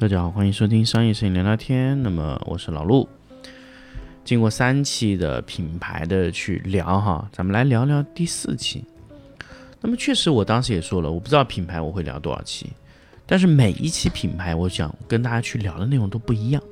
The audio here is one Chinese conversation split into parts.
大家好，欢迎收听商业摄影聊聊天。那么我是老陆。经过三期的品牌的去聊哈，咱们来聊聊第四期。那么确实，我当时也说了，我不知道品牌我会聊多少期，但是每一期品牌，我想跟大家去聊的内容都不一样，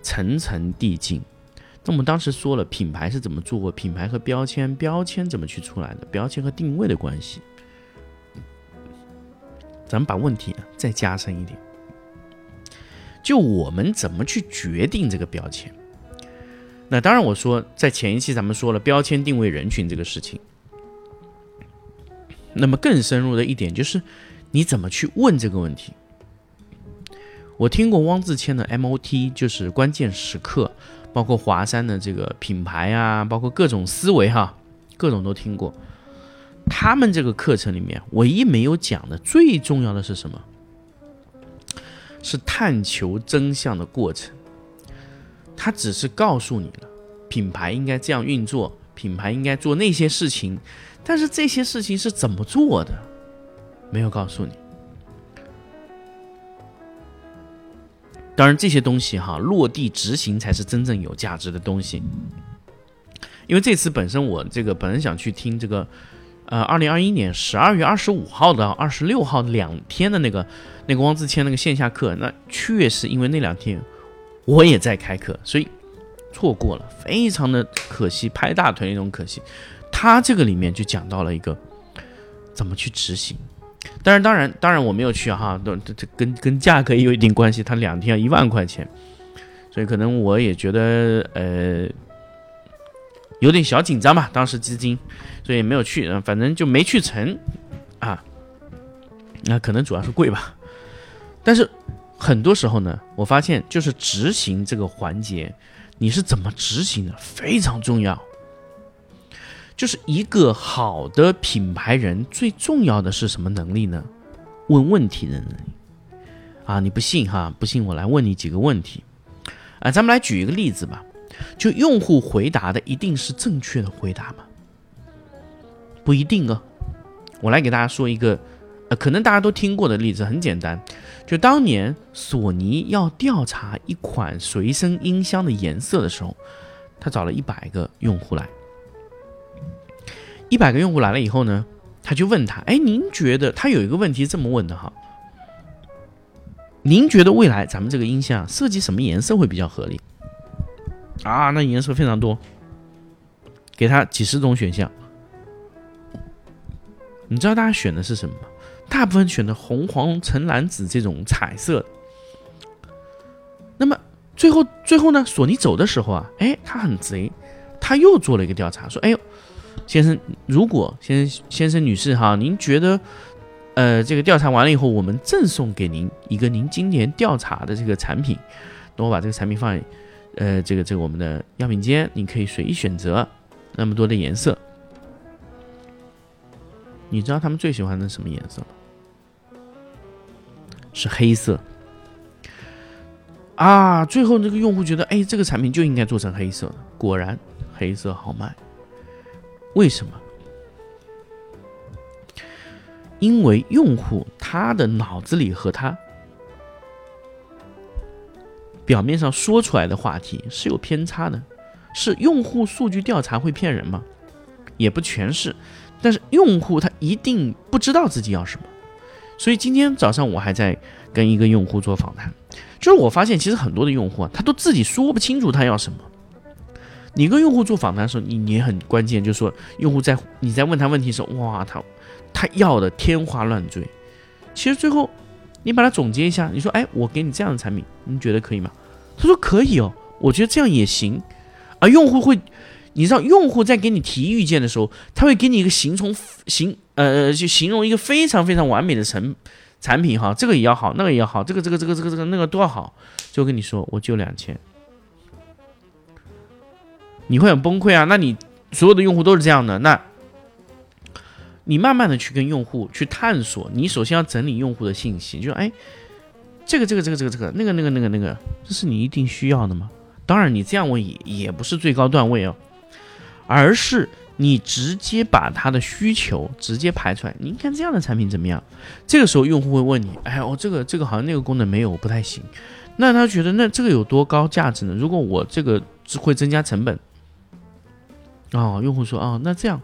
层层递进。那我们当时说了，品牌是怎么做过，品牌和标签，标签怎么去出来的，标签和定位的关系。咱们把问题再加深一点。就我们怎么去决定这个标签？那当然，我说在前一期咱们说了标签定位人群这个事情。那么更深入的一点就是，你怎么去问这个问题？我听过汪自谦的 MOT，就是关键时刻，包括华山的这个品牌啊，包括各种思维哈，各种都听过。他们这个课程里面唯一没有讲的最重要的是什么？是探求真相的过程，他只是告诉你了，品牌应该这样运作，品牌应该做那些事情，但是这些事情是怎么做的，没有告诉你。当然，这些东西哈，落地执行才是真正有价值的东西。因为这次本身我这个本来想去听这个。呃，二零二一年十二月二十五号到二十六号两天的那个那个汪自谦那个线下课，那确实因为那两天我也在开课，所以错过了，非常的可惜，拍大腿那种可惜。他这个里面就讲到了一个怎么去执行，但是当然当然我没有去哈，都这这跟跟价格也有一定关系，他两天要一万块钱，所以可能我也觉得呃。有点小紧张吧，当时资金，所以没有去，反正就没去成，啊，那可能主要是贵吧。但是很多时候呢，我发现就是执行这个环节，你是怎么执行的非常重要。就是一个好的品牌人最重要的是什么能力呢？问问题的能力。啊，你不信哈？不信我来问你几个问题。啊，咱们来举一个例子吧。就用户回答的一定是正确的回答吗？不一定啊。我来给大家说一个，呃，可能大家都听过的例子，很简单。就当年索尼要调查一款随身音箱的颜色的时候，他找了一百个用户来。一百个用户来了以后呢，他就问他：“哎，您觉得他有一个问题这么问的哈？您觉得未来咱们这个音箱设计什么颜色会比较合理？”啊，那颜色非常多，给他几十种选项。你知道大家选的是什么吗？大部分选的红、黄、橙、蓝、紫这种彩色。那么最后，最后呢？索尼走的时候啊，哎，他很贼，他又做了一个调查，说：“哎呦，先生，如果先生、先生、女士哈，您觉得，呃，这个调查完了以后，我们赠送给您一个您今年调查的这个产品，等我把这个产品放。”呃，这个这个我们的样品间，你可以随意选择那么多的颜色。你知道他们最喜欢的什么颜色吗？是黑色。啊，最后这个用户觉得，哎，这个产品就应该做成黑色的。果然，黑色好卖。为什么？因为用户他的脑子里和他。表面上说出来的话题是有偏差的，是用户数据调查会骗人吗？也不全是，但是用户他一定不知道自己要什么。所以今天早上我还在跟一个用户做访谈，就是我发现其实很多的用户啊，他都自己说不清楚他要什么。你跟用户做访谈的时候，你你很关键，就是说用户在你在问他问题的时候，哇，他他要的天花乱坠，其实最后。你把它总结一下，你说，哎，我给你这样的产品，你觉得可以吗？他说可以哦，我觉得这样也行。而用户会，你知道，用户在给你提意见的时候，他会给你一个形容形，呃，就形容一个非常非常完美的成产品哈，这个也要好，那个也要好，这个这个这个这个这个那个都要好，就跟你说，我就两千，你会很崩溃啊。那你所有的用户都是这样的，那。你慢慢的去跟用户去探索，你首先要整理用户的信息，就哎，这个这个这个这个这个那个那个那个那个，这是你一定需要的吗？当然，你这样问也也不是最高段位哦，而是你直接把他的需求直接排出来，您看这样的产品怎么样？这个时候用户会问你，哎，我这个这个好像那个功能没有，不太行。那他觉得那这个有多高价值呢？如果我这个只会增加成本，哦，用户说哦，那这样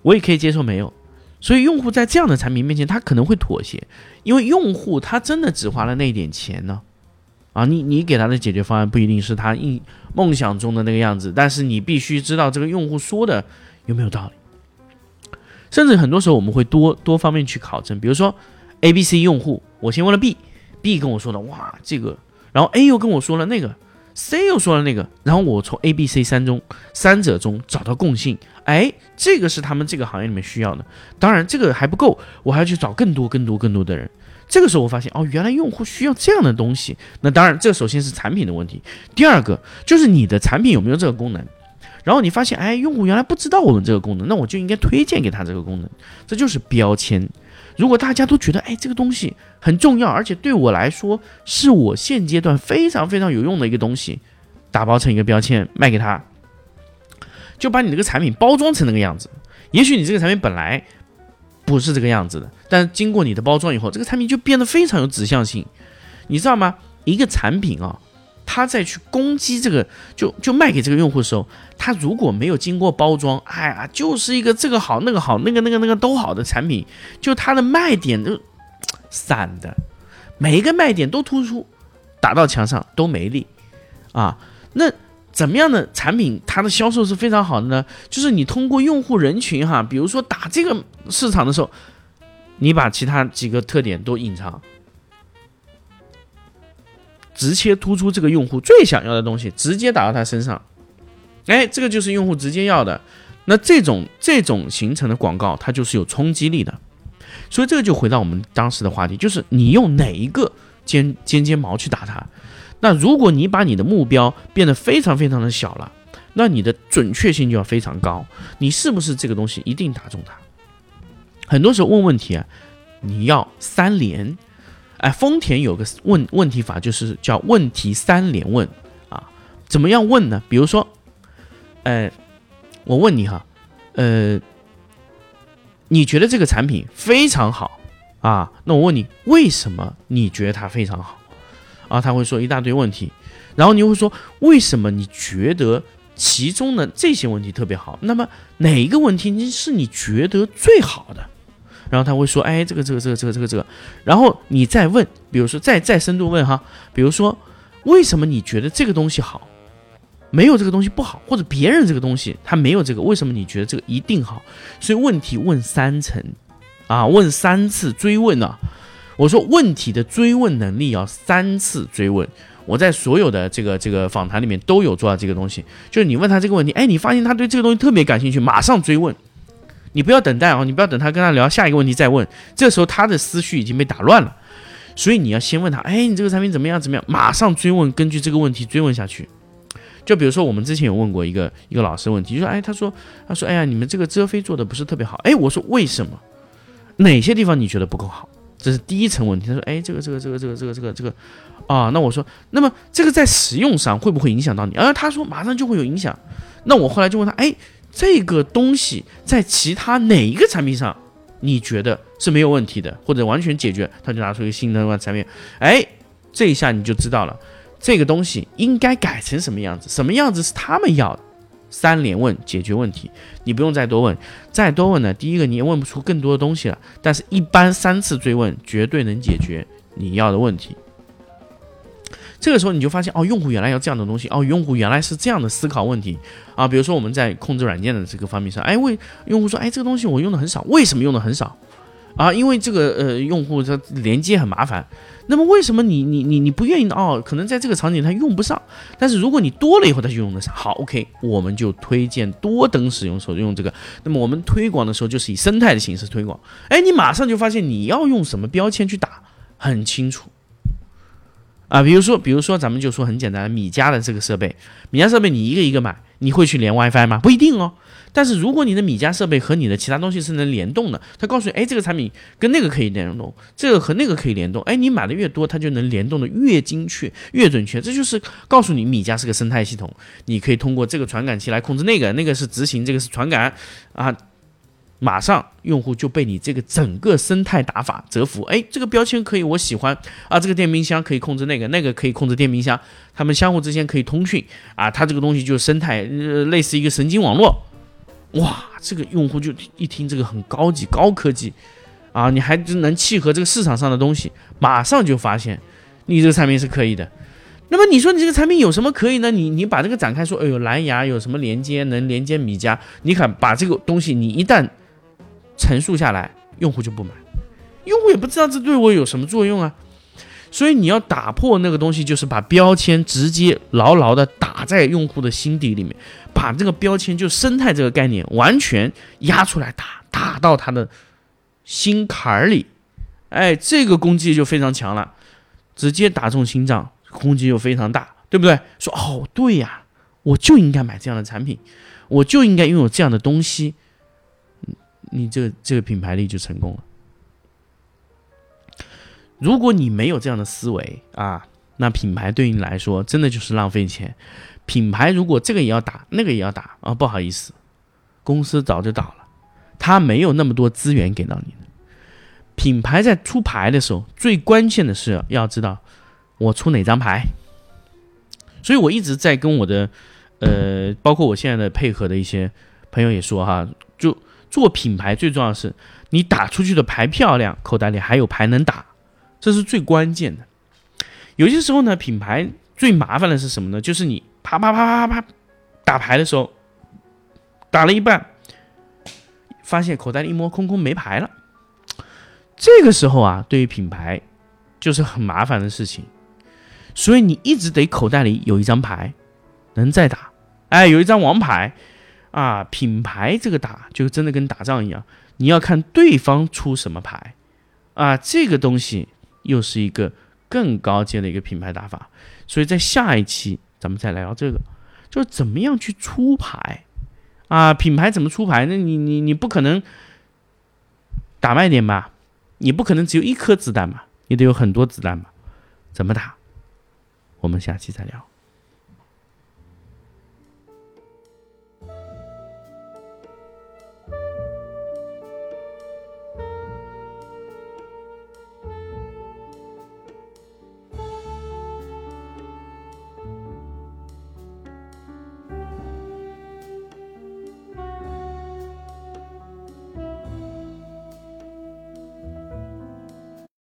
我也可以接受没有。所以用户在这样的产品面前，他可能会妥协，因为用户他真的只花了那点钱呢。啊，你你给他的解决方案不一定是他梦梦想中的那个样子，但是你必须知道这个用户说的有没有道理。甚至很多时候我们会多多方面去考证，比如说 A、B、C 用户，我先问了 B，B 跟我说的哇这个，然后 A 又跟我说了那个，C 又说了那个，然后我从 A、B、C 三中三者中找到共性，哎，这个是他们这个行业里面需要的。当然这个还不够，我还要去找更多更多更多的人。这个时候我发现哦，原来用户需要这样的东西。那当然，这首先是产品的问题。第二个就是你的产品有没有这个功能。然后你发现，哎，用户原来不知道我们这个功能，那我就应该推荐给他这个功能。这就是标签。如果大家都觉得，哎，这个东西很重要，而且对我来说是我现阶段非常非常有用的一个东西，打包成一个标签卖给他，就把你这个产品包装成那个样子。也许你这个产品本来。不是这个样子的，但经过你的包装以后，这个产品就变得非常有指向性，你知道吗？一个产品啊，它在去攻击这个，就就卖给这个用户的时候，它如果没有经过包装，哎呀，就是一个这个好那个好那个那个那个都好的产品，就它的卖点都散的，每一个卖点都突出，打到墙上都没力啊，那。怎么样的产品，它的销售是非常好的呢？就是你通过用户人群哈，比如说打这个市场的时候，你把其他几个特点都隐藏，直接突出这个用户最想要的东西，直接打到他身上。哎，这个就是用户直接要的。那这种这种形成的广告，它就是有冲击力的。所以这个就回到我们当时的话题，就是你用哪一个尖尖尖毛去打它。那如果你把你的目标变得非常非常的小了，那你的准确性就要非常高。你是不是这个东西一定打中它？很多时候问问题啊，你要三连。哎，丰田有个问问题法，就是叫问题三连问啊。怎么样问呢？比如说，呃，我问你哈，呃，你觉得这个产品非常好啊？那我问你，为什么你觉得它非常好？啊，他会说一大堆问题，然后你会说为什么你觉得其中的这些问题特别好？那么哪一个问题你是你觉得最好的？然后他会说，哎，这个这个这个这个这个这个，然后你再问，比如说再再深度问哈，比如说为什么你觉得这个东西好？没有这个东西不好，或者别人这个东西他没有这个，为什么你觉得这个一定好？所以问题问三层，啊，问三次追问呢？我说问题的追问能力要三次追问，我在所有的这个这个访谈里面都有做到这个东西，就是你问他这个问题，哎，你发现他对这个东西特别感兴趣，马上追问，你不要等待啊，你不要等他跟他聊下一个问题再问，这时候他的思绪已经被打乱了，所以你要先问他，哎，你这个产品怎么样怎么样，马上追问，根据这个问题追问下去。就比如说我们之前有问过一个一个老师问题，就说，哎，他说他说，哎呀，你们这个遮菲做的不是特别好，哎，我说为什么？哪些地方你觉得不够好？这是第一层问题。他说：“哎，这个，这个，这个，这个，这个，这个，这个，啊，那我说，那么这个在使用上会不会影响到你？啊，他说马上就会有影响。那我后来就问他：，哎，这个东西在其他哪一个产品上你觉得是没有问题的，或者完全解决？他就拿出一个新的产品，哎，这一下你就知道了，这个东西应该改成什么样子，什么样子是他们要的。”三连问解决问题，你不用再多问，再多问呢？第一个你也问不出更多的东西了，但是一般三次追问绝对能解决你要的问题。这个时候你就发现哦，用户原来要这样的东西哦，用户原来是这样的思考问题啊。比如说我们在控制软件的这个方面上，哎，为用户说，哎，这个东西我用的很少，为什么用的很少？啊，因为这个呃，用户他连接很麻烦。那么为什么你你你你不愿意呢？哦，可能在这个场景它用不上。但是如果你多了以后，它就用得上。好，OK，我们就推荐多等使用时候用这个。那么我们推广的时候就是以生态的形式推广。哎，你马上就发现你要用什么标签去打，很清楚。啊，比如说比如说咱们就说很简单，米家的这个设备，米家设备你一个一个买。你会去连 WiFi 吗？不一定哦。但是如果你的米家设备和你的其他东西是能联动的，它告诉你，哎，这个产品跟那个可以联动，这个和那个可以联动，哎，你买的越多，它就能联动的越精确、越准确。这就是告诉你，米家是个生态系统，你可以通过这个传感器来控制那个，那个是执行，这个是传感，啊，马上用户就被你这个整个生态打法折服。哎，这个标签可以，我喜欢啊，这个电冰箱可以控制那个，那个可以控制电冰箱，他们相互之间可以通讯啊，它这个东西就是生态，呃，类似一个神经网络。哇，这个用户就一听这个很高级、高科技，啊，你还能契合这个市场上的东西，马上就发现你这个产品是可以的。那么你说你这个产品有什么可以呢？你你把这个展开说，哎呦，蓝牙有什么连接能连接米家？你看把这个东西你一旦陈述下来，用户就不买，用户也不知道这对我有什么作用啊。所以你要打破那个东西，就是把标签直接牢牢的打在用户的心底里面，把这个标签就生态这个概念完全压出来，打打到他的心坎儿里，哎，这个攻击就非常强了，直接打中心脏，攻击又非常大，对不对？说哦，对呀，我就应该买这样的产品，我就应该拥有这样的东西，你这个这个品牌力就成功了。如果你没有这样的思维啊，那品牌对你来说真的就是浪费钱。品牌如果这个也要打，那个也要打啊，不好意思，公司早就倒了，他没有那么多资源给到你。品牌在出牌的时候，最关键的是要知道我出哪张牌。所以我一直在跟我的呃，包括我现在的配合的一些朋友也说哈，做品牌最重要的是你打出去的牌漂亮，口袋里还有牌能打。这是最关键的。有些时候呢，品牌最麻烦的是什么呢？就是你啪啪啪啪啪啪打牌的时候，打了一半，发现口袋里一摸空空没牌了。这个时候啊，对于品牌就是很麻烦的事情。所以你一直得口袋里有一张牌，能再打。哎，有一张王牌啊，品牌这个打就真的跟打仗一样，你要看对方出什么牌啊，这个东西。又是一个更高阶的一个品牌打法，所以在下一期咱们再来聊这个，就是怎么样去出牌啊？品牌怎么出牌？那你你你不可能打慢点吧？你不可能只有一颗子弹吧？你得有很多子弹吧？怎么打？我们下期再聊。